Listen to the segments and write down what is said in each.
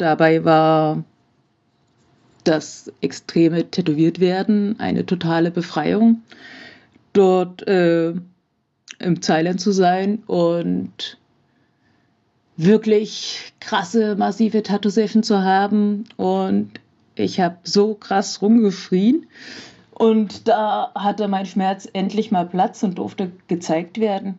dabei war das extreme Tätowiertwerden eine totale Befreiung, dort äh, im Thailand zu sein und wirklich krasse, massive Tattoo-Session zu haben. Und ich habe so krass rumgeschrien. Und da hatte mein Schmerz endlich mal Platz und durfte gezeigt werden.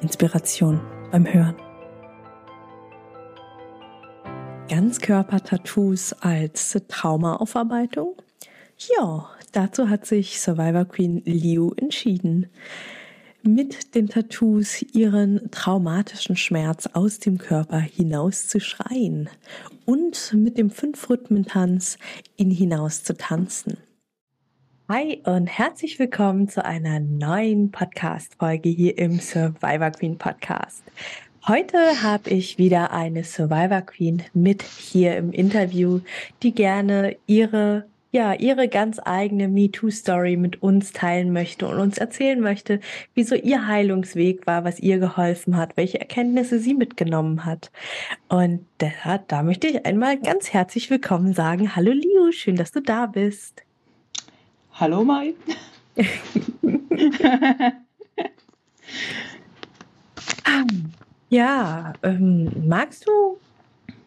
Inspiration beim Hören. Ganzkörper-Tattoos als Traumaaufarbeitung? Ja, dazu hat sich Survivor Queen Liu entschieden. Mit den Tattoos ihren traumatischen Schmerz aus dem Körper hinaus zu schreien und mit dem Fünf-Rhythmen-Tanz ihn hinaus zu tanzen. Hi und herzlich willkommen zu einer neuen Podcast-Folge hier im Survivor Queen Podcast. Heute habe ich wieder eine Survivor Queen mit hier im Interview, die gerne ihre ja, ihre ganz eigene MeToo-Story mit uns teilen möchte und uns erzählen möchte, wieso ihr Heilungsweg war, was ihr geholfen hat, welche Erkenntnisse sie mitgenommen hat. Und da, da möchte ich einmal ganz herzlich willkommen sagen. Hallo Liu, schön, dass du da bist. Hallo Mai. ja, ähm, magst du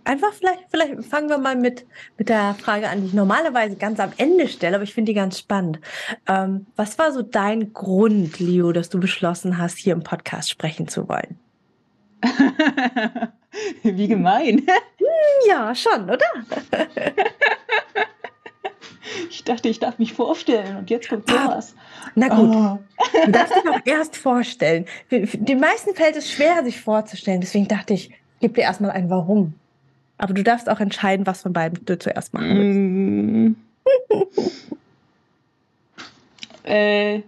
einfach vielleicht, vielleicht fangen wir mal mit, mit der Frage an, die ich normalerweise ganz am Ende stelle, aber ich finde die ganz spannend. Ähm, was war so dein Grund, Leo, dass du beschlossen hast, hier im Podcast sprechen zu wollen? Wie gemein. Ja, schon, oder? Ich dachte, ich darf mich vorstellen und jetzt kommt ah, sowas. Na gut, oh. du darfst dich auch erst vorstellen. Den meisten fällt es schwer, sich vorzustellen. Deswegen dachte ich, gib dir erstmal ein Warum. Aber du darfst auch entscheiden, was von beiden du zuerst machen willst. Mm. äh.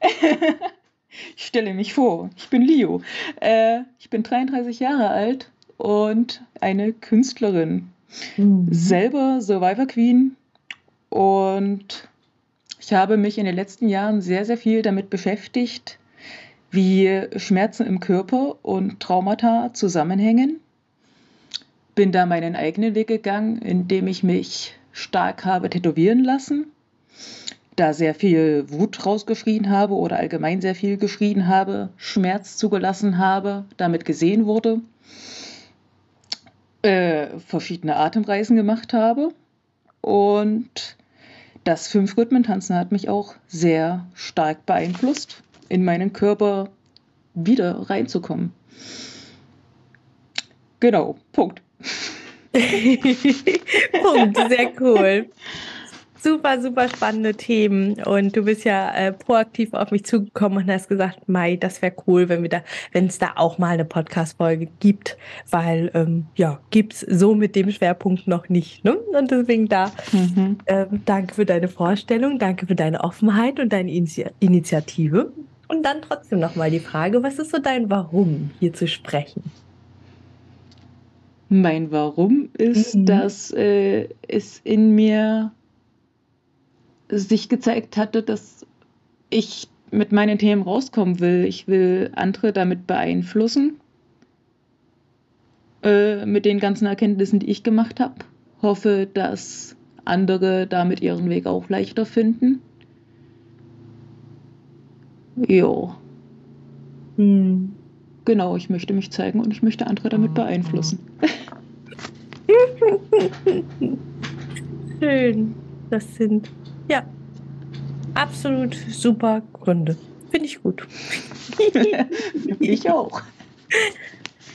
ich stelle mich vor, ich bin Leo. Äh, ich bin 33 Jahre alt und eine Künstlerin. Mhm. Selber Survivor Queen und ich habe mich in den letzten Jahren sehr, sehr viel damit beschäftigt, wie Schmerzen im Körper und Traumata zusammenhängen. Bin da meinen eigenen Weg gegangen, indem ich mich stark habe tätowieren lassen, da sehr viel Wut rausgeschrien habe oder allgemein sehr viel geschrien habe, Schmerz zugelassen habe, damit gesehen wurde äh, verschiedene Atemreisen gemacht habe. Und das Fünf-Rhythmen-Tanzen hat mich auch sehr stark beeinflusst, in meinen Körper wieder reinzukommen. Genau, Punkt. Punkt, sehr cool super, super spannende Themen. Und du bist ja äh, proaktiv auf mich zugekommen und hast gesagt, Mai, das wäre cool, wenn wir da, wenn es da auch mal eine Podcast-Folge gibt, weil ähm, ja, gibt's so mit dem Schwerpunkt noch nicht. Ne? Und deswegen da mhm. ähm, danke für deine Vorstellung, danke für deine Offenheit und deine Initi Initiative. Und dann trotzdem nochmal die Frage, was ist so dein Warum, hier zu sprechen? Mein Warum ist, mhm. dass äh, es in mir sich gezeigt hatte, dass ich mit meinen Themen rauskommen will. Ich will andere damit beeinflussen, äh, mit den ganzen Erkenntnissen, die ich gemacht habe. Hoffe, dass andere damit ihren Weg auch leichter finden. Jo. Hm. Genau, ich möchte mich zeigen und ich möchte andere damit beeinflussen. Schön. Das sind ja, absolut super Gründe. Finde ich gut. ich auch.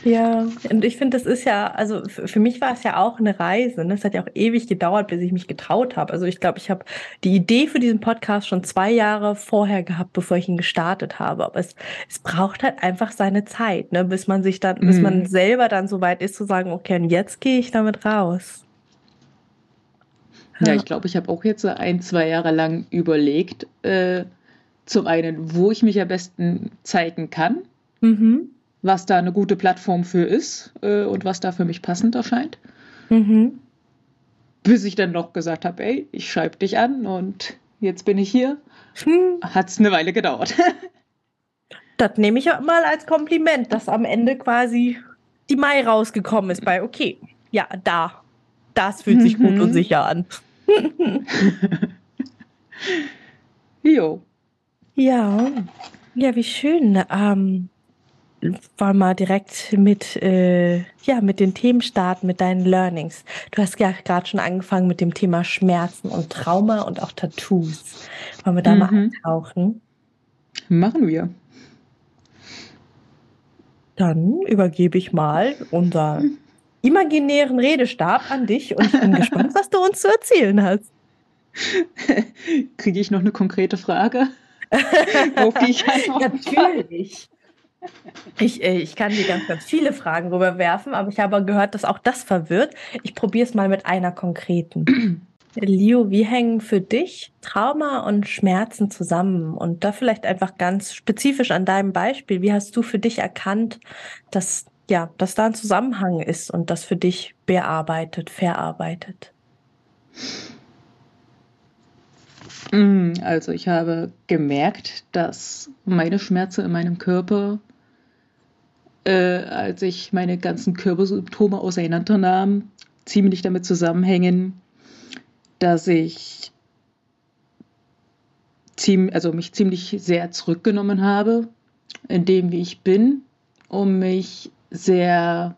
Ja, und ich finde, das ist ja, also für mich war es ja auch eine Reise. Ne? Es hat ja auch ewig gedauert, bis ich mich getraut habe. Also ich glaube, ich habe die Idee für diesen Podcast schon zwei Jahre vorher gehabt, bevor ich ihn gestartet habe. Aber es, es braucht halt einfach seine Zeit, ne? bis man sich dann, mhm. bis man mhm. selber dann so weit ist zu sagen, okay, und jetzt gehe ich damit raus. Ja, ich glaube, ich habe auch jetzt ein, zwei Jahre lang überlegt, äh, zum einen, wo ich mich am besten zeigen kann. Mhm was da eine gute Plattform für ist äh, und was da für mich passend erscheint. Mhm. Bis ich dann noch gesagt habe, ey, ich schreibe dich an und jetzt bin ich hier. Hm. Hat es eine Weile gedauert. das nehme ich mal als Kompliment, dass am Ende quasi die Mai rausgekommen ist bei, okay, ja, da. Das fühlt sich mhm. gut und mhm. sicher an. jo. Ja, ja, wie schön. Ähm, wollen wir direkt mit, äh, ja, mit den Themen starten, mit deinen Learnings. Du hast ja gerade schon angefangen mit dem Thema Schmerzen und Trauma und auch Tattoos. Wollen wir da mhm. mal eintauchen? Machen wir. Dann übergebe ich mal unser imaginären Redestab an dich und ich bin gespannt, was du uns zu erzählen hast. Kriege ich noch eine konkrete Frage? ich Natürlich. Ich, äh, ich kann dir ganz, ganz viele Fragen rüberwerfen, aber ich habe gehört, dass auch das verwirrt. Ich probiere es mal mit einer konkreten. Leo, wie hängen für dich Trauma und Schmerzen zusammen? Und da vielleicht einfach ganz spezifisch an deinem Beispiel. Wie hast du für dich erkannt, dass, ja, dass da ein Zusammenhang ist und das für dich bearbeitet, verarbeitet? Mm, also ich habe gemerkt, dass meine Schmerzen in meinem Körper äh, als ich meine ganzen Körpersymptome auseinandernahm, ziemlich damit zusammenhängen, dass ich ziem also mich ziemlich sehr zurückgenommen habe, in dem, wie ich bin, um mich sehr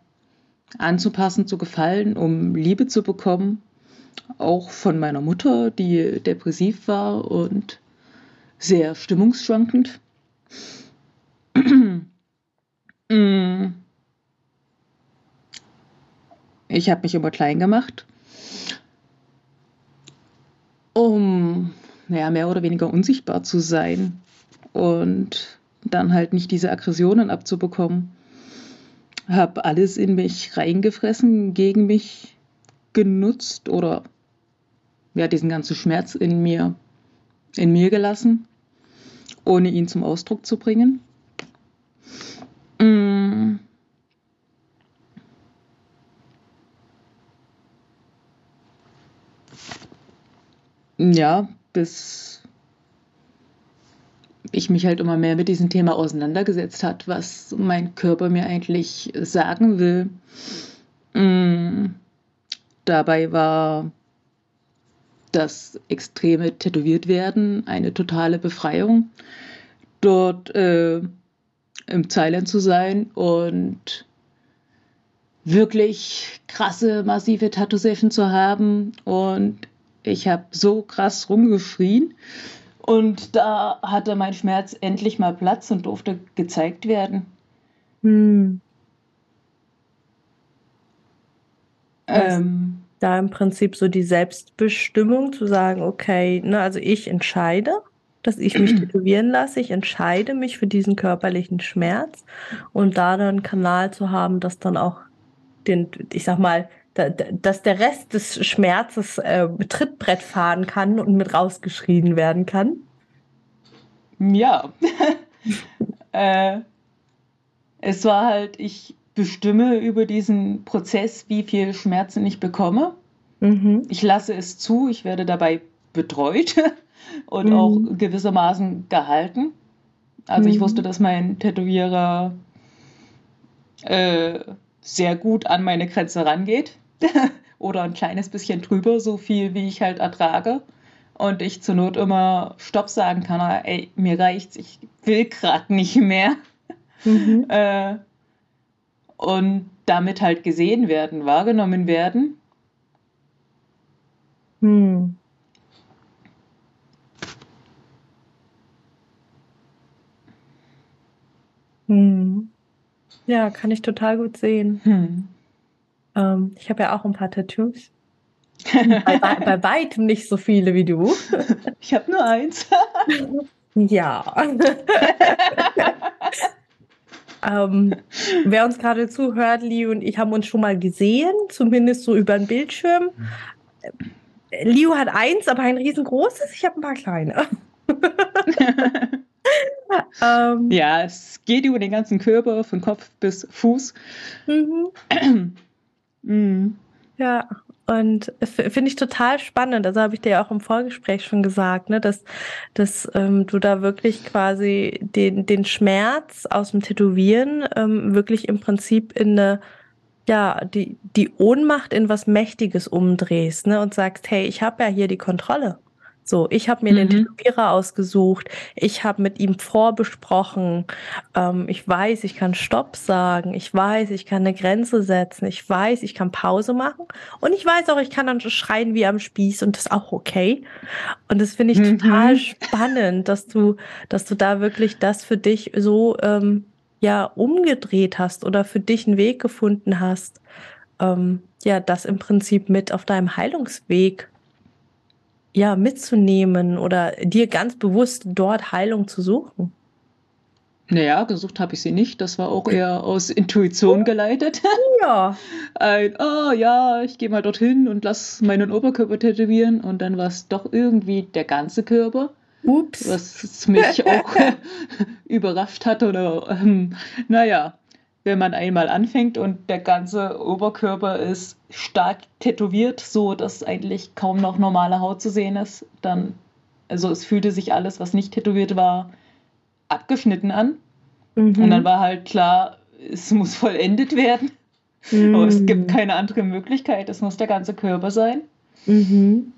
anzupassen, zu gefallen, um Liebe zu bekommen. Auch von meiner Mutter, die depressiv war und sehr stimmungsschwankend. Mm. Ich habe mich immer klein gemacht, um ja, mehr oder weniger unsichtbar zu sein und dann halt nicht diese Aggressionen abzubekommen. Habe alles in mich reingefressen, gegen mich genutzt oder ja, diesen ganzen Schmerz in mir, in mir gelassen, ohne ihn zum Ausdruck zu bringen. Mm. Ja, bis ich mich halt immer mehr mit diesem Thema auseinandergesetzt hat, was mein Körper mir eigentlich sagen will. Mm. Dabei war das extreme Tätowiertwerden eine totale Befreiung. Dort äh, im Thailand zu sein und wirklich krasse, massive Tattoo-Session zu haben. Und ich habe so krass rumgeschrien. Und da hatte mein Schmerz endlich mal Platz und durfte gezeigt werden. Hm. Ähm, da im Prinzip so die Selbstbestimmung zu sagen, okay, ne, also ich entscheide, dass ich mich tätowieren lasse. Ich entscheide mich für diesen körperlichen Schmerz und da dann einen Kanal zu haben, dass dann auch den, ich sag mal, dass der Rest des Schmerzes äh, Trittbrett fahren kann und mit rausgeschrien werden kann. Ja. äh, es war halt, ich bestimme über diesen Prozess, wie viel Schmerzen ich bekomme. Mhm. Ich lasse es zu, ich werde dabei betreut und mhm. auch gewissermaßen gehalten. Also mhm. ich wusste, dass mein Tätowierer äh, sehr gut an meine Grenze rangeht oder ein kleines bisschen drüber, so viel wie ich halt ertrage. Und ich zur Not immer Stopp sagen kann, ey, mir reicht's, ich will gerade nicht mehr. Mhm. äh, und damit halt gesehen werden, wahrgenommen werden. Hm. Mhm. Ja, kann ich total gut sehen. Hm. Ähm, ich habe ja auch ein paar Tattoos. bei, bei, weitem nicht so viele wie du. Ich habe nur eins. ja. ähm, wer uns gerade zuhört, Liu und ich haben uns schon mal gesehen, zumindest so über den Bildschirm. Liu hat eins, aber ein riesengroßes. Ich habe ein paar kleine. ähm, ja, es geht über den ganzen Körper, von Kopf bis Fuß. Mhm. mhm. Ja, und finde ich total spannend. Also habe ich dir ja auch im Vorgespräch schon gesagt, ne, dass, dass ähm, du da wirklich quasi den, den Schmerz aus dem Tätowieren ähm, wirklich im Prinzip in eine ja, die, die Ohnmacht in was Mächtiges umdrehst, ne, und sagst, hey, ich habe ja hier die Kontrolle. So, ich habe mir mhm. den Tätowierer ausgesucht, ich habe mit ihm vorbesprochen, ähm, ich weiß, ich kann Stopp sagen, ich weiß, ich kann eine Grenze setzen, ich weiß, ich kann Pause machen und ich weiß auch, ich kann dann schreien wie am Spieß und das ist auch okay. Und das finde ich mhm. total spannend, dass du, dass du da wirklich das für dich so ähm, ja umgedreht hast oder für dich einen Weg gefunden hast, ähm, ja, das im Prinzip mit auf deinem Heilungsweg ja, mitzunehmen oder dir ganz bewusst dort Heilung zu suchen? Naja, gesucht habe ich sie nicht. Das war auch eher aus Intuition geleitet. Ja. Ein, oh ja, ich gehe mal dorthin und lass meinen Oberkörper tätowieren. Und dann war es doch irgendwie der ganze Körper. Ups. Was mich auch überrascht hat. Oder, ähm, naja, wenn man einmal anfängt und der ganze Oberkörper ist stark tätowiert, so dass eigentlich kaum noch normale Haut zu sehen ist, dann, also es fühlte sich alles, was nicht tätowiert war, abgeschnitten an. Mhm. Und dann war halt klar, es muss vollendet werden. Mhm. Aber es gibt keine andere Möglichkeit, es muss der ganze Körper sein. Mhm.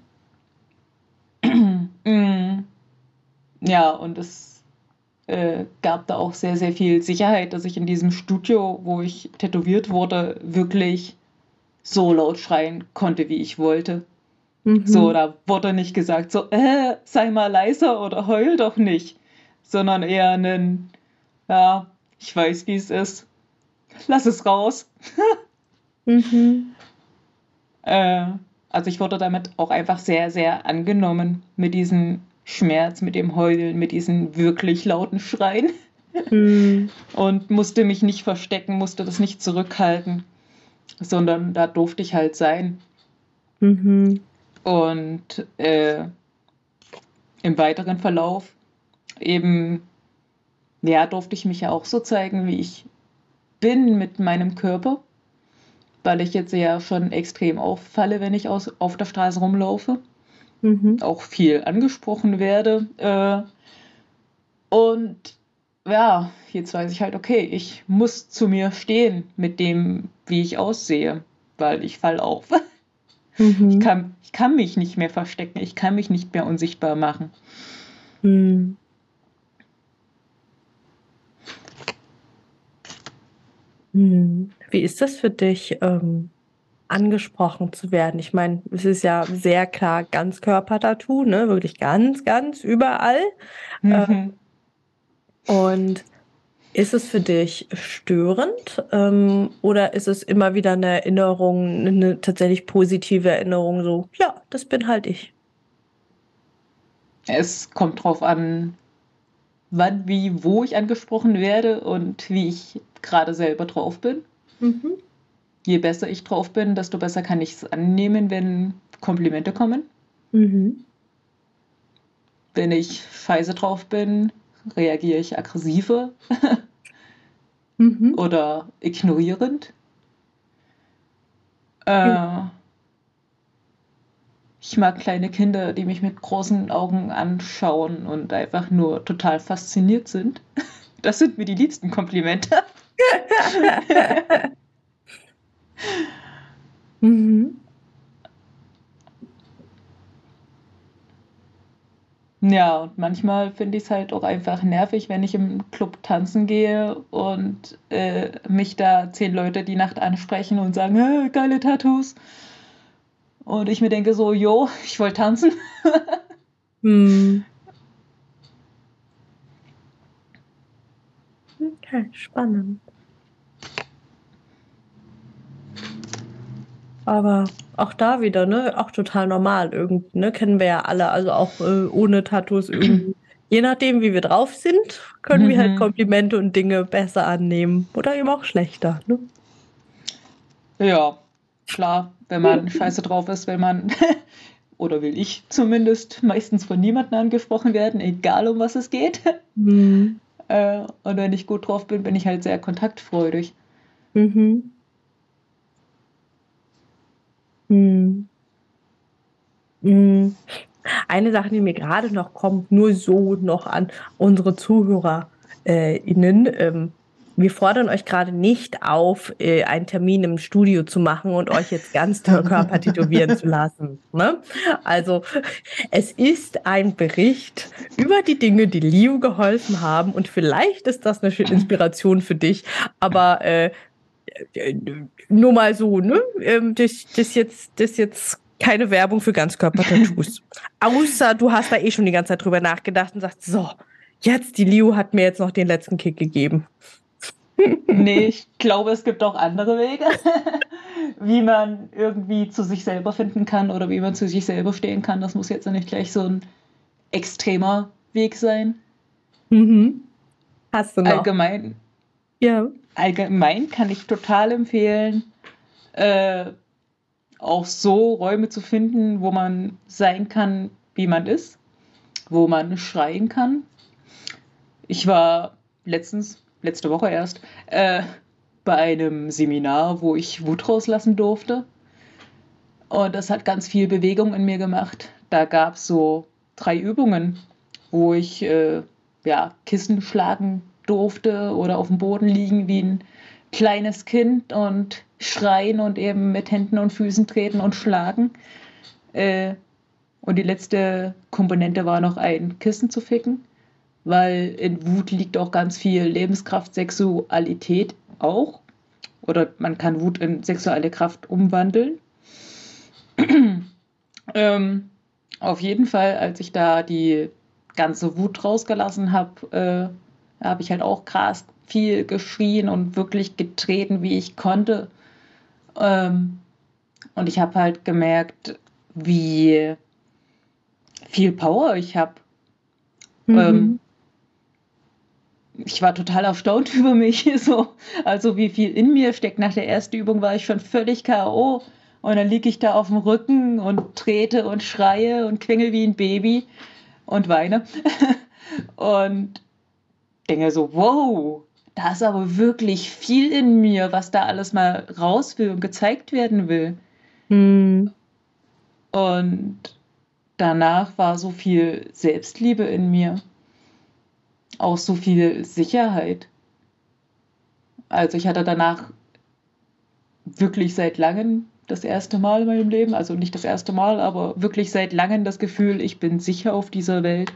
mhm. ja, und es äh, gab da auch sehr, sehr viel Sicherheit, dass ich in diesem Studio, wo ich tätowiert wurde, wirklich so laut schreien konnte, wie ich wollte. Mhm. So, da wurde nicht gesagt, so, äh, sei mal leiser oder heul doch nicht, sondern eher ein, ja, ich weiß, wie es ist. Lass es raus. mhm. äh, also ich wurde damit auch einfach sehr, sehr angenommen mit diesen Schmerz, mit dem Heulen, mit diesen wirklich lauten Schreien. Mhm. Und musste mich nicht verstecken, musste das nicht zurückhalten, sondern da durfte ich halt sein. Mhm. Und äh, im weiteren Verlauf eben, ja, durfte ich mich ja auch so zeigen, wie ich bin mit meinem Körper, weil ich jetzt ja schon extrem auffalle, wenn ich aus, auf der Straße rumlaufe mhm. auch viel angesprochen werde. Äh, und ja, jetzt weiß ich halt, okay, ich muss zu mir stehen mit dem, wie ich aussehe, weil ich fall auf. Mhm. Ich, kann, ich kann mich nicht mehr verstecken, ich kann mich nicht mehr unsichtbar machen. Mhm. mhm. Wie ist das für dich? Ähm angesprochen zu werden. Ich meine, es ist ja sehr klar Ganzkörper-Tattoo, ne? Wirklich ganz, ganz überall. Mhm. Ähm, und ist es für dich störend ähm, oder ist es immer wieder eine Erinnerung, eine tatsächlich positive Erinnerung, so, ja, das bin halt ich? Es kommt drauf an, wann, wie, wo ich angesprochen werde und wie ich gerade selber drauf bin. Mhm je besser ich drauf bin, desto besser kann ich es annehmen, wenn Komplimente kommen. Mhm. Wenn ich scheiße drauf bin, reagiere ich aggressiver mhm. oder ignorierend. Äh, ich mag kleine Kinder, die mich mit großen Augen anschauen und einfach nur total fasziniert sind. Das sind mir die liebsten Komplimente. Mhm. Ja, und manchmal finde ich es halt auch einfach nervig, wenn ich im Club tanzen gehe und äh, mich da zehn Leute die Nacht ansprechen und sagen, hey, geile Tattoos. Und ich mir denke so, jo, ich wollte tanzen. hm. Okay, spannend. Aber auch da wieder, ne, auch total normal irgendwie, ne, kennen wir ja alle, also auch äh, ohne Tattoos irgendwie. Je nachdem, wie wir drauf sind, können mhm. wir halt mhm. Komplimente und Dinge besser annehmen oder eben auch schlechter, ne? Ja, klar, wenn man scheiße drauf ist, wenn man, oder will ich zumindest, meistens von niemandem angesprochen werden, egal um was es geht. Mhm. Äh, und wenn ich gut drauf bin, bin ich halt sehr kontaktfreudig. Mhm. Mhm. Mhm. Eine Sache, die mir gerade noch kommt, nur so noch an unsere ZuhörerInnen. Äh, ähm, wir fordern euch gerade nicht auf, äh, einen Termin im Studio zu machen und euch jetzt ganz der Körper tätowieren zu lassen. Ne? Also es ist ein Bericht über die Dinge, die Liu geholfen haben und vielleicht ist das eine Inspiration für dich, aber äh nur mal so, ne? Ähm, das, das jetzt, das jetzt keine Werbung für Ganzkörper-Tattoos. Außer du hast da eh schon die ganze Zeit drüber nachgedacht und sagst, so, jetzt, die Liu hat mir jetzt noch den letzten Kick gegeben. nee, ich glaube, es gibt auch andere Wege, wie man irgendwie zu sich selber finden kann oder wie man zu sich selber stehen kann. Das muss jetzt nicht gleich so ein extremer Weg sein. Mhm. Hast du noch? Allgemein. Ja. Allgemein kann ich total empfehlen, äh, auch so Räume zu finden, wo man sein kann, wie man ist, wo man schreien kann. Ich war letztens, letzte Woche erst, äh, bei einem Seminar, wo ich Wut rauslassen durfte. Und das hat ganz viel Bewegung in mir gemacht. Da gab es so drei Übungen, wo ich äh, ja, Kissen schlagen durfte oder auf dem Boden liegen wie ein kleines Kind und schreien und eben mit Händen und Füßen treten und schlagen. Äh, und die letzte Komponente war noch ein Kissen zu ficken, weil in Wut liegt auch ganz viel Lebenskraft, Sexualität auch. Oder man kann Wut in sexuelle Kraft umwandeln. ähm, auf jeden Fall, als ich da die ganze Wut rausgelassen habe, äh, habe ich halt auch krass viel geschrien und wirklich getreten, wie ich konnte. Ähm, und ich habe halt gemerkt, wie viel Power ich habe. Mhm. Ähm, ich war total erstaunt über mich, so. also wie viel in mir steckt. Nach der ersten Übung war ich schon völlig K.O. Und dann liege ich da auf dem Rücken und trete und schreie und klingel wie ein Baby und weine. und denke so, wow, da ist aber wirklich viel in mir, was da alles mal raus will und gezeigt werden will. Mhm. Und danach war so viel Selbstliebe in mir, auch so viel Sicherheit. Also ich hatte danach wirklich seit langem das erste Mal in meinem Leben, also nicht das erste Mal, aber wirklich seit langem das Gefühl, ich bin sicher auf dieser Welt.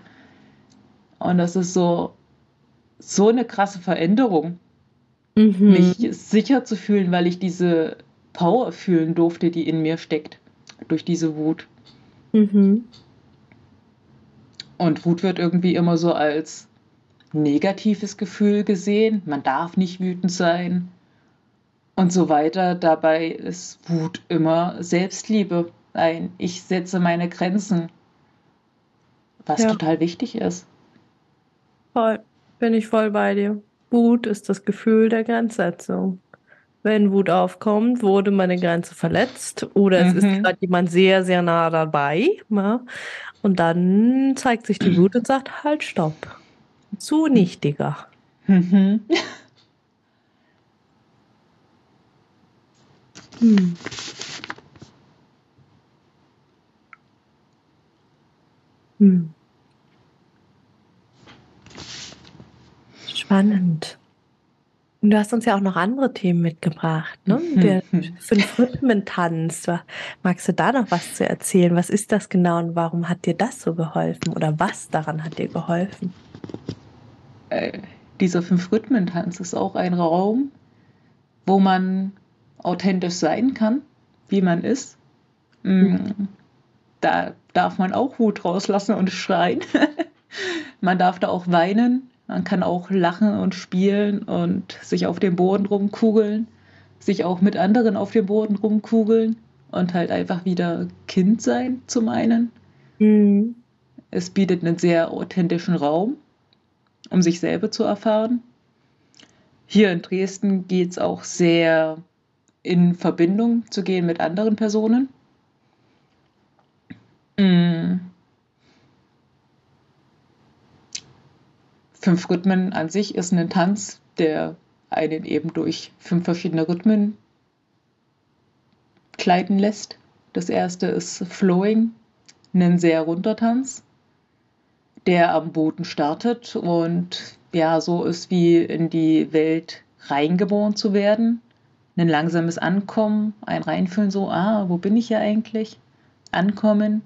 Und das ist so so eine krasse Veränderung, mhm. mich sicher zu fühlen, weil ich diese Power fühlen durfte, die in mir steckt, durch diese Wut. Mhm. Und Wut wird irgendwie immer so als negatives Gefühl gesehen. Man darf nicht wütend sein und so weiter. Dabei ist Wut immer Selbstliebe. Ein Ich setze meine Grenzen, was ja. total wichtig ist. Voll. Bin ich voll bei dir. Wut ist das Gefühl der Grenzsetzung. Wenn Wut aufkommt, wurde meine Grenze verletzt oder es ist mhm. gerade jemand sehr, sehr nah dabei. Ja? Und dann zeigt sich die Wut und sagt, halt, stopp. Zu nichtiger. Mhm. hm. Hm. Spannend. Und du hast uns ja auch noch andere Themen mitgebracht, ne? Der fünf Rhythmen-Tanz. Magst du da noch was zu erzählen? Was ist das genau und warum hat dir das so geholfen? Oder was daran hat dir geholfen? Äh, dieser fünf Rhythmen-Tanz ist auch ein Raum, wo man authentisch sein kann, wie man ist. Mhm. Da darf man auch Wut rauslassen und schreien. man darf da auch weinen man kann auch lachen und spielen und sich auf dem Boden rumkugeln, sich auch mit anderen auf dem Boden rumkugeln und halt einfach wieder Kind sein zum einen. Mhm. Es bietet einen sehr authentischen Raum, um sich selber zu erfahren. Hier in Dresden geht es auch sehr in Verbindung zu gehen mit anderen Personen. Mhm. Fünf Rhythmen an sich ist ein Tanz, der einen eben durch fünf verschiedene Rhythmen gleiten lässt. Das erste ist Flowing, ein sehr runder Tanz, der am Boden startet und ja, so ist wie in die Welt reingeboren zu werden. Ein langsames Ankommen, ein Reinfühlen, so, ah, wo bin ich hier eigentlich? Ankommen.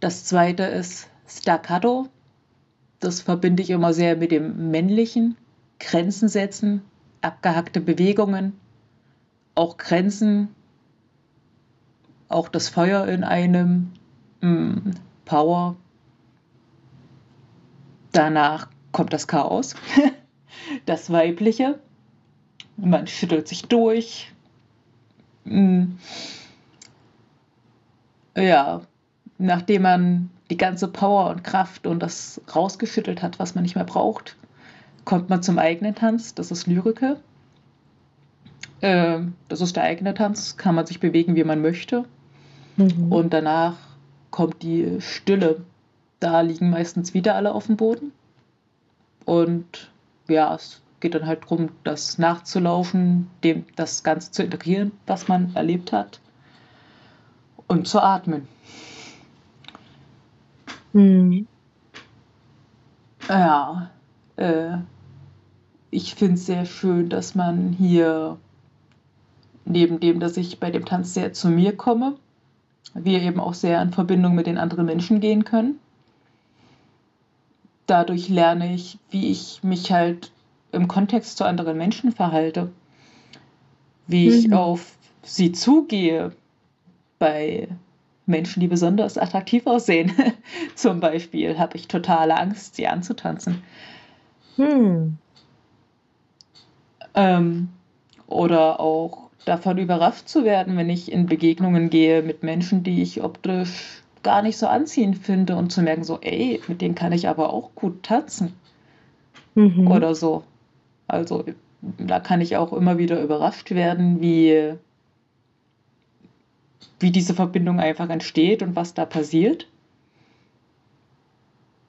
Das zweite ist Staccato. Das verbinde ich immer sehr mit dem Männlichen. Grenzen setzen, abgehackte Bewegungen, auch Grenzen, auch das Feuer in einem, mh, mm, Power. Danach kommt das Chaos, das Weibliche. Man schüttelt sich durch. Mh. Mm. Ja, nachdem man die ganze Power und Kraft und das rausgeschüttelt hat, was man nicht mehr braucht, kommt man zum eigenen Tanz. Das ist Lyrike. Äh, das ist der eigene Tanz. Kann man sich bewegen, wie man möchte. Mhm. Und danach kommt die Stille. Da liegen meistens wieder alle auf dem Boden. Und ja, es geht dann halt darum, das nachzulaufen, dem, das Ganze zu integrieren, was man erlebt hat. Und zu atmen. Mhm. Ja, äh, ich finde es sehr schön, dass man hier neben dem, dass ich bei dem Tanz sehr zu mir komme, wir eben auch sehr in Verbindung mit den anderen Menschen gehen können. Dadurch lerne ich, wie ich mich halt im Kontext zu anderen Menschen verhalte, wie mhm. ich auf sie zugehe bei Menschen, die besonders attraktiv aussehen. Zum Beispiel habe ich totale Angst, sie anzutanzen. Hm. Ähm, oder auch davon überrascht zu werden, wenn ich in Begegnungen gehe mit Menschen, die ich optisch gar nicht so anziehend finde und zu merken, so, ey, mit denen kann ich aber auch gut tanzen. Mhm. Oder so. Also da kann ich auch immer wieder überrascht werden, wie, wie diese Verbindung einfach entsteht und was da passiert.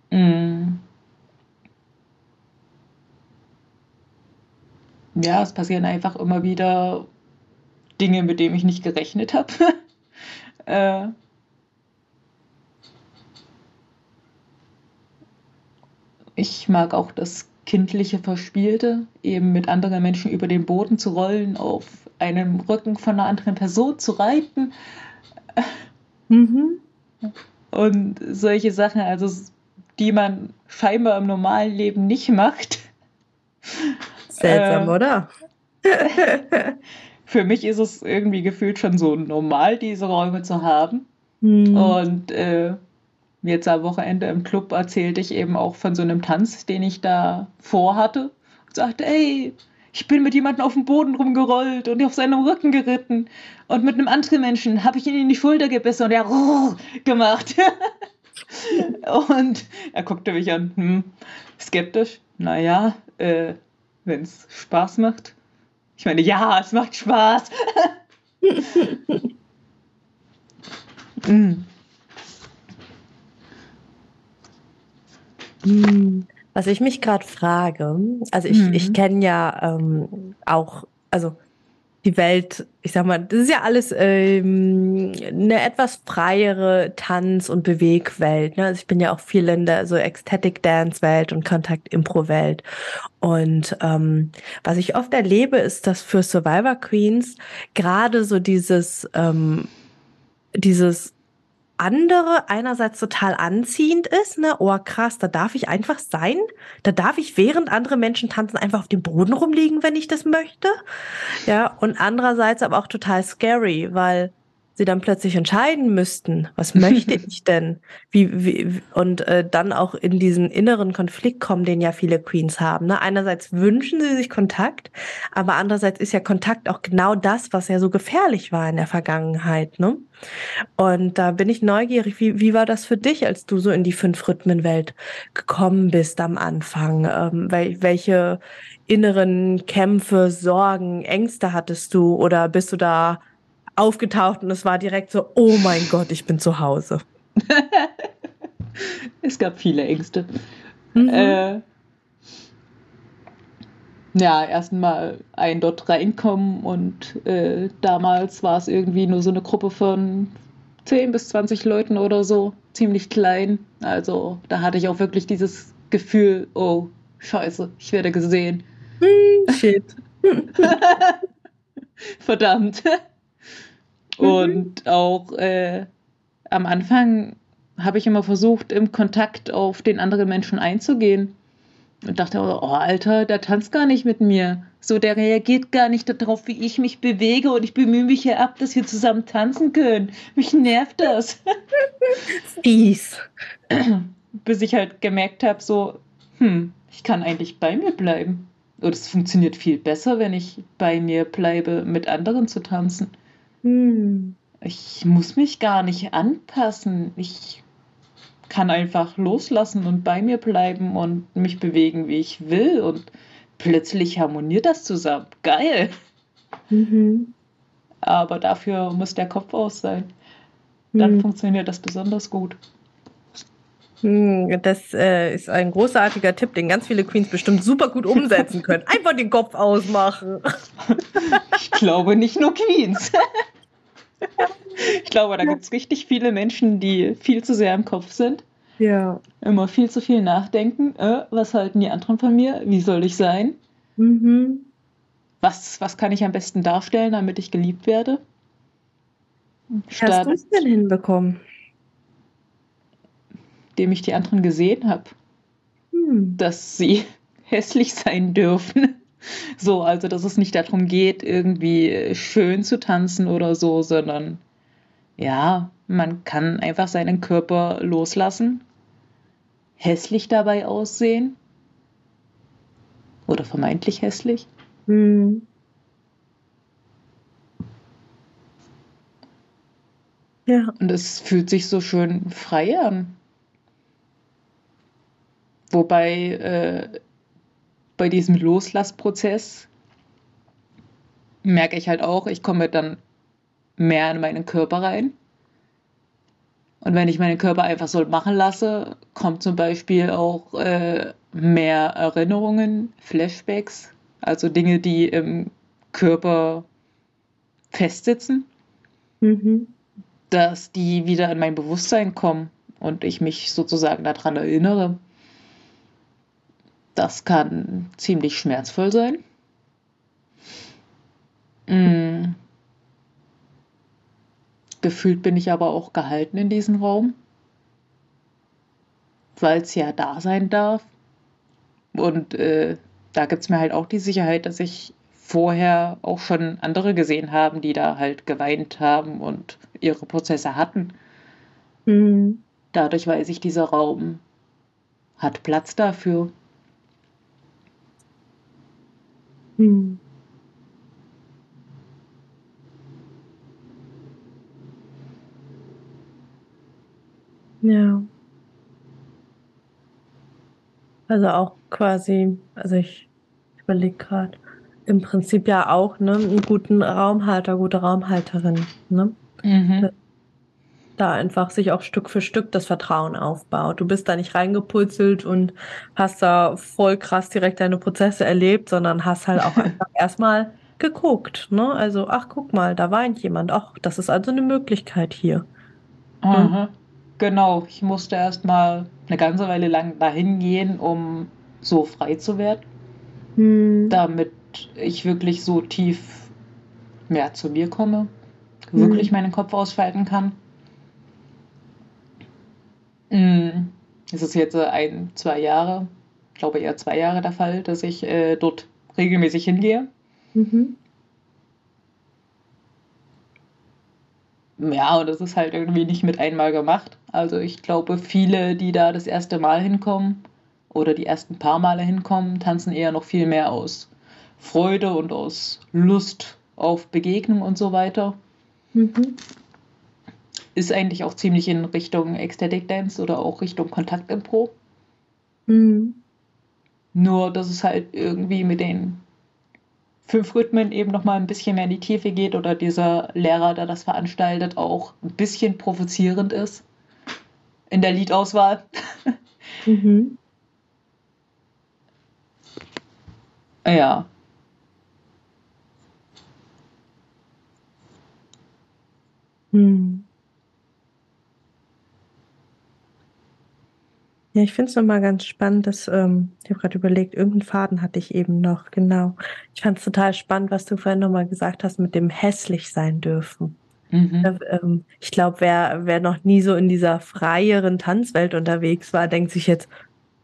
Mhm. ja, es passieren einfach immer wieder Dinge, mit denen ich nicht gerechnet habe. äh, ich mag auch das kindliche Verspielte, eben mit anderen Menschen über den Boden zu rollen, auf einem Rücken von einer anderen Person zu reiten. Mhm. Und solche Sachen, also die man scheinbar im normalen Leben nicht macht. Seltsam, äh, oder? für mich ist es irgendwie gefühlt schon so normal, diese Räume zu haben. Mhm. Und äh, jetzt am Wochenende im Club erzählte ich eben auch von so einem Tanz, den ich da vorhatte. Und sagte, ey, ich bin mit jemandem auf dem Boden rumgerollt und auf seinem Rücken geritten. Und mit einem anderen Menschen habe ich ihn in die Schulter gebissen und er oh, gemacht. und er guckte mich an, hm, skeptisch. Naja, äh, wenn es Spaß macht. Ich meine, ja, es macht Spaß. mm. Was ich mich gerade frage, also ich, mhm. ich kenne ja ähm, auch, also die Welt, ich sag mal, das ist ja alles ähm, eine etwas freiere Tanz- und Bewegwelt. Ne? Also ich bin ja auch viel in der so Ecstatic Dance-Welt und Kontakt-Impro-Welt. Und ähm, was ich oft erlebe, ist, dass für Survivor Queens gerade so dieses, ähm, dieses andere einerseits total anziehend ist, ne? Oh krass, da darf ich einfach sein. Da darf ich während andere Menschen tanzen einfach auf dem Boden rumliegen, wenn ich das möchte. Ja, und andererseits aber auch total scary, weil sie dann plötzlich entscheiden müssten, was möchte ich denn? Wie, wie, und äh, dann auch in diesen inneren Konflikt kommen, den ja viele Queens haben. Ne? Einerseits wünschen sie sich Kontakt, aber andererseits ist ja Kontakt auch genau das, was ja so gefährlich war in der Vergangenheit. Ne? Und da bin ich neugierig, wie, wie war das für dich, als du so in die Fünf-Rhythmen-Welt gekommen bist am Anfang? Ähm, wel welche inneren Kämpfe, Sorgen, Ängste hattest du oder bist du da aufgetaucht und es war direkt so, oh mein Gott, ich bin zu Hause. es gab viele Ängste. Mhm. Äh, ja, erstmal ein dort reinkommen und äh, damals war es irgendwie nur so eine Gruppe von 10 bis 20 Leuten oder so, ziemlich klein. Also da hatte ich auch wirklich dieses Gefühl, oh, scheiße, ich werde gesehen. Hm, shit. Verdammt. Mhm. Und auch äh, am Anfang habe ich immer versucht, im Kontakt auf den anderen Menschen einzugehen. Und dachte, oh Alter, der tanzt gar nicht mit mir. So, der reagiert gar nicht darauf, wie ich mich bewege und ich bemühe mich hier ab, dass wir zusammen tanzen können. Mich nervt das. Fies. Bis ich halt gemerkt habe, so, hm, ich kann eigentlich bei mir bleiben. Und es funktioniert viel besser, wenn ich bei mir bleibe, mit anderen zu tanzen. Hm. Ich muss mich gar nicht anpassen. Ich kann einfach loslassen und bei mir bleiben und mich bewegen, wie ich will. Und plötzlich harmoniert das zusammen. Geil. Mhm. Aber dafür muss der Kopf aus sein. Dann mhm. funktioniert das besonders gut. Hm, das äh, ist ein großartiger Tipp, den ganz viele Queens bestimmt super gut umsetzen können. Einfach den Kopf ausmachen. Ich glaube nicht nur Queens. Ich glaube, da gibt es richtig viele Menschen, die viel zu sehr im Kopf sind. Ja. Immer viel zu viel nachdenken. Äh, was halten die anderen von mir? Wie soll ich sein? Mhm. Was, was kann ich am besten darstellen, damit ich geliebt werde? Statt, Hast du es denn hinbekommen? Dem ich die anderen gesehen habe. Hm. Dass sie hässlich sein dürfen. So, also dass es nicht darum geht, irgendwie schön zu tanzen oder so, sondern ja, man kann einfach seinen Körper loslassen, hässlich dabei aussehen oder vermeintlich hässlich. Hm. Ja. Und es fühlt sich so schön frei an. Wobei äh, bei diesem Loslassprozess merke ich halt auch, ich komme dann mehr in meinen Körper rein. Und wenn ich meinen Körper einfach so machen lasse, kommt zum Beispiel auch äh, mehr Erinnerungen, Flashbacks, also Dinge, die im Körper festsitzen, mhm. dass die wieder in mein Bewusstsein kommen und ich mich sozusagen daran erinnere. Das kann ziemlich schmerzvoll sein. Mm. Gefühlt bin ich aber auch gehalten in diesem Raum, weil es ja da sein darf. Und äh, da gibt es mir halt auch die Sicherheit, dass ich vorher auch schon andere gesehen haben, die da halt geweint haben und ihre Prozesse hatten. Mhm. Dadurch weiß ich, dieser Raum hat Platz dafür. Hm. Ja. Also auch quasi, also ich überlege gerade, im Prinzip ja auch, ne, einen guten Raumhalter, gute Raumhalterin, ne? Mhm. Da einfach sich auch Stück für Stück das Vertrauen aufbaut. Du bist da nicht reingeputzelt und hast da voll krass direkt deine Prozesse erlebt, sondern hast halt auch einfach erstmal geguckt, ne? Also, ach, guck mal, da weint jemand. Ach, das ist also eine Möglichkeit hier. Mhm. Hm? Genau, ich musste erst mal eine ganze Weile lang dahin gehen, um so frei zu werden, hm. damit ich wirklich so tief mehr zu mir komme, hm. wirklich meinen Kopf ausfalten kann. Es ist jetzt ein, zwei Jahre, ich glaube eher zwei Jahre der Fall, dass ich äh, dort regelmäßig hingehe. Mhm. Ja, und das ist halt irgendwie nicht mit einmal gemacht. Also ich glaube, viele, die da das erste Mal hinkommen oder die ersten paar Male hinkommen, tanzen eher noch viel mehr aus Freude und aus Lust auf Begegnung und so weiter. Mhm. Ist eigentlich auch ziemlich in Richtung Ecstatic Dance oder auch Richtung Kontaktimpro. Mhm. Nur, dass es halt irgendwie mit den fünf Rhythmen eben noch mal ein bisschen mehr in die Tiefe geht oder dieser Lehrer, der das veranstaltet, auch ein bisschen provozierend ist in der Liedauswahl. Mhm. ja. Hm. Ja, ich finde es nochmal ganz spannend, dass, ähm, ich habe gerade überlegt, irgendeinen Faden hatte ich eben noch, genau. Ich fand es total spannend, was du vorhin nochmal gesagt hast mit dem hässlich sein dürfen. Mhm. Äh, ähm, ich glaube, wer, wer noch nie so in dieser freieren Tanzwelt unterwegs war, denkt sich jetzt,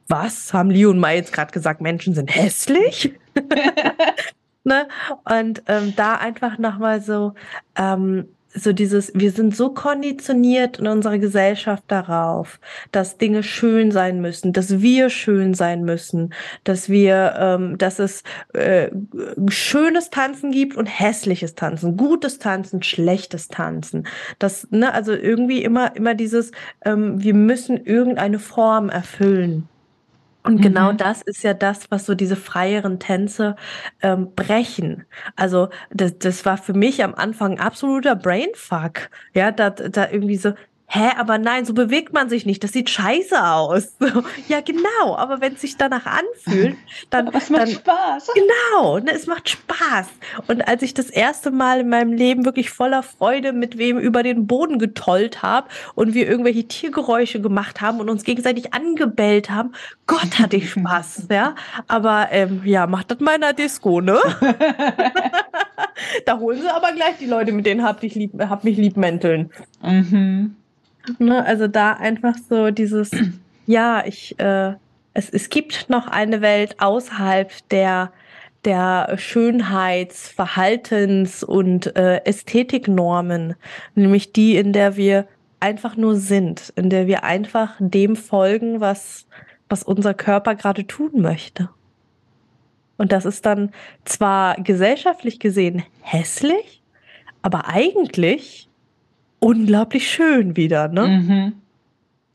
was? Haben Leo und Mai jetzt gerade gesagt, Menschen sind hässlich? ne? Und ähm, da einfach nochmal so, ähm, so dieses, wir sind so konditioniert in unserer Gesellschaft darauf, dass Dinge schön sein müssen, dass wir schön sein müssen, dass wir, ähm, dass es äh, schönes Tanzen gibt und hässliches Tanzen, gutes Tanzen, schlechtes Tanzen. Das, ne, also irgendwie immer, immer dieses, ähm, wir müssen irgendeine Form erfüllen. Und genau mhm. das ist ja das, was so diese freieren Tänze ähm, brechen. Also das, das war für mich am Anfang absoluter Brainfuck. Ja, da, da irgendwie so, hä, aber nein, so bewegt man sich nicht, das sieht scheiße aus. ja, genau, aber wenn es sich danach anfühlt, dann. Aber es macht dann, Spaß. Genau, ne, es macht Spaß. Und als ich das erste Mal in meinem Leben wirklich voller Freude mit wem über den Boden getollt habe und wir irgendwelche Tiergeräusche gemacht haben und uns gegenseitig angebellt haben, Gott hatte ich Spaß, ja. Aber ähm, ja, macht das mal in der Disco, ne? da holen sie aber gleich die Leute, mit denen hab, ich lieb, hab mich lieb mänteln. Mhm. Ne, also da einfach so dieses, ja, ich, äh, es, es gibt noch eine Welt außerhalb der, der Schönheits-, Verhaltens- und äh, Ästhetiknormen, nämlich die, in der wir einfach nur sind, in der wir einfach dem folgen, was, was unser Körper gerade tun möchte. Und das ist dann zwar gesellschaftlich gesehen hässlich, aber eigentlich unglaublich schön wieder, ne? Mhm.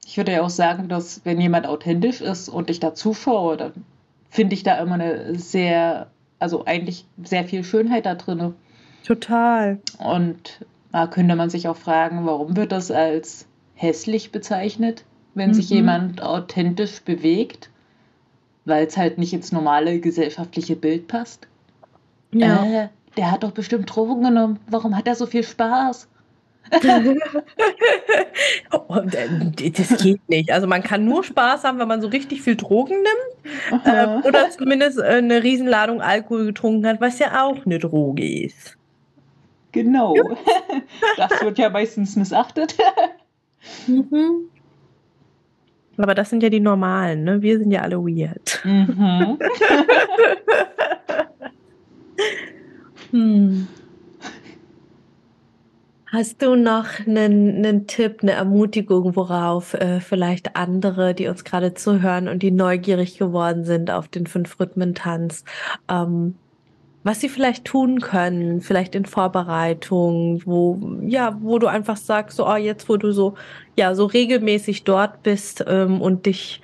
Ich würde ja auch sagen, dass wenn jemand authentisch ist und ich da zuschaue, dann finde ich da immer eine sehr, also eigentlich sehr viel Schönheit da drin. Total. Und da könnte man sich auch fragen, warum wird das als hässlich bezeichnet, wenn mhm. sich jemand authentisch bewegt, weil es halt nicht ins normale gesellschaftliche Bild passt. Ja. Äh, der hat doch bestimmt Drogen genommen. Warum hat er so viel Spaß? Und, äh, das geht nicht. Also man kann nur Spaß haben, wenn man so richtig viel Drogen nimmt äh, oder zumindest äh, eine Riesenladung Alkohol getrunken hat, was ja auch eine Droge ist. Genau. Das wird ja meistens missachtet. Mhm. Aber das sind ja die normalen, ne? Wir sind ja alle weird. Mhm. hm. Hast du noch einen, einen Tipp, eine Ermutigung, worauf äh, vielleicht andere, die uns gerade zuhören und die neugierig geworden sind auf den Fünf-Rhythmen-Tanz, ähm, was sie vielleicht tun können, vielleicht in Vorbereitung, wo, ja, wo du einfach sagst, so, oh, jetzt, wo du so, ja, so regelmäßig dort bist ähm, und dich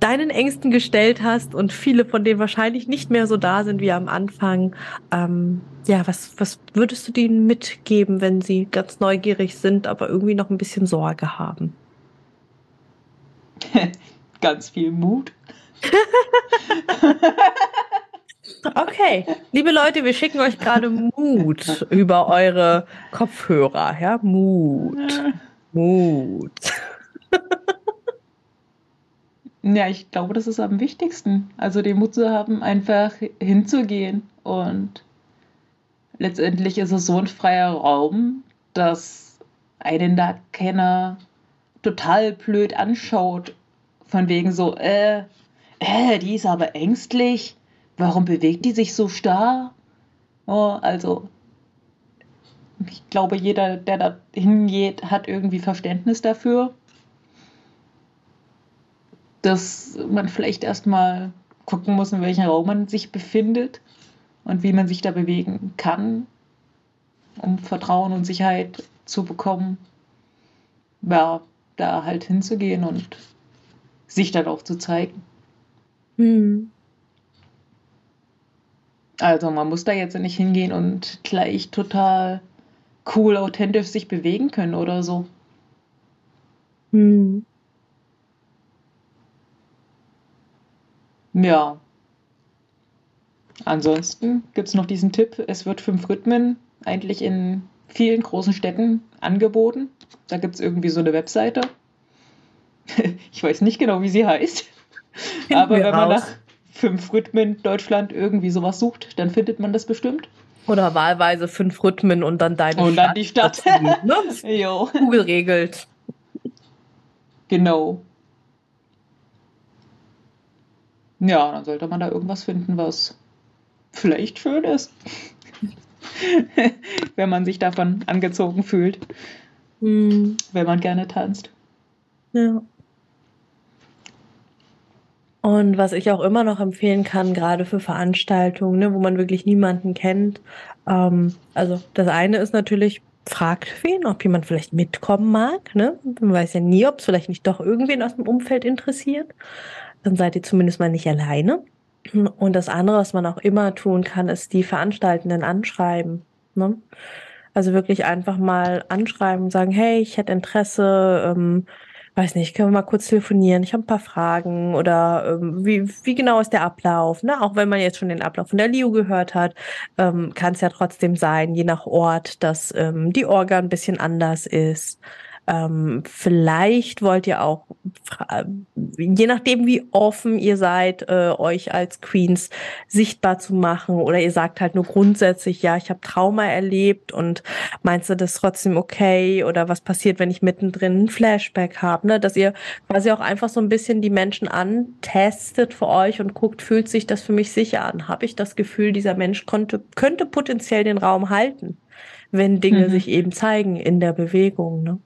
deinen Ängsten gestellt hast und viele von denen wahrscheinlich nicht mehr so da sind wie am Anfang. Ähm, ja, was, was würdest du denen mitgeben, wenn sie ganz neugierig sind, aber irgendwie noch ein bisschen Sorge haben? ganz viel Mut. Okay, liebe Leute, wir schicken euch gerade Mut über eure Kopfhörer. Ja, Mut. Mut. Ja, ich glaube, das ist am wichtigsten. Also den Mut zu haben, einfach hinzugehen. Und letztendlich ist es so ein freier Raum, dass einen da keiner total blöd anschaut. Von wegen so, äh, äh, die ist aber ängstlich. Warum bewegt die sich so starr? Oh, also, ich glaube, jeder, der da hingeht, hat irgendwie Verständnis dafür, dass man vielleicht erstmal gucken muss, in welchem Raum man sich befindet und wie man sich da bewegen kann, um Vertrauen und Sicherheit zu bekommen. Ja, da halt hinzugehen und sich dann auch zu zeigen. Hm. Also man muss da jetzt nicht hingehen und gleich total cool, authentisch sich bewegen können oder so. Hm. Ja. Ansonsten gibt es noch diesen Tipp, es wird fünf Rhythmen eigentlich in vielen großen Städten angeboten. Da gibt es irgendwie so eine Webseite. ich weiß nicht genau, wie sie heißt. Aber wenn man nach fünf Rhythmen Deutschland irgendwie sowas sucht, dann findet man das bestimmt. Oder wahlweise fünf Rhythmen und dann deine und Stadt. Und dann die Stadt. Dazu, ne? Google regelt. Genau. Ja, dann sollte man da irgendwas finden, was vielleicht schön ist. Wenn man sich davon angezogen fühlt. Hm. Wenn man gerne tanzt. Ja. Und was ich auch immer noch empfehlen kann, gerade für Veranstaltungen, ne, wo man wirklich niemanden kennt. Ähm, also das eine ist natürlich, fragt wen, ob jemand vielleicht mitkommen mag. Ne? Man weiß ja nie, ob es vielleicht nicht doch irgendwen aus dem Umfeld interessiert. Dann seid ihr zumindest mal nicht alleine. Und das andere, was man auch immer tun kann, ist die Veranstaltenden anschreiben. Ne? Also wirklich einfach mal anschreiben und sagen, hey, ich hätte Interesse, ähm, weiß nicht, können wir mal kurz telefonieren? Ich habe ein paar Fragen oder ähm, wie, wie genau ist der Ablauf? Ne? Auch wenn man jetzt schon den Ablauf von der Liu gehört hat, ähm, kann es ja trotzdem sein, je nach Ort, dass ähm, die Orga ein bisschen anders ist. Ähm, vielleicht wollt ihr auch, je nachdem, wie offen ihr seid, äh, euch als Queens sichtbar zu machen, oder ihr sagt halt nur grundsätzlich, ja, ich habe Trauma erlebt und meinst du das trotzdem okay? Oder was passiert, wenn ich mittendrin ein Flashback habe? Ne? Dass ihr quasi auch einfach so ein bisschen die Menschen antestet für euch und guckt, fühlt sich das für mich sicher an? Habe ich das Gefühl, dieser Mensch konnte, könnte potenziell den Raum halten, wenn Dinge mhm. sich eben zeigen in der Bewegung. Ne?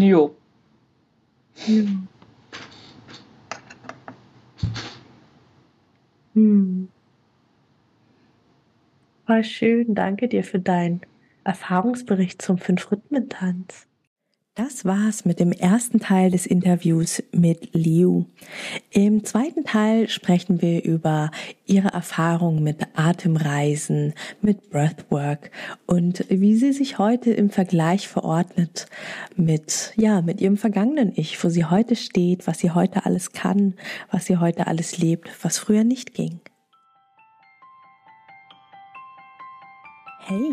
Jo. Ja. Hm. War schön. Danke dir für deinen Erfahrungsbericht zum Fünf-Rhythmen-Tanz. Das war's mit dem ersten Teil des Interviews mit Liu. Im zweiten Teil sprechen wir über ihre Erfahrung mit Atemreisen, mit Breathwork und wie sie sich heute im Vergleich verordnet mit, ja, mit ihrem vergangenen Ich, wo sie heute steht, was sie heute alles kann, was sie heute alles lebt, was früher nicht ging. Hey,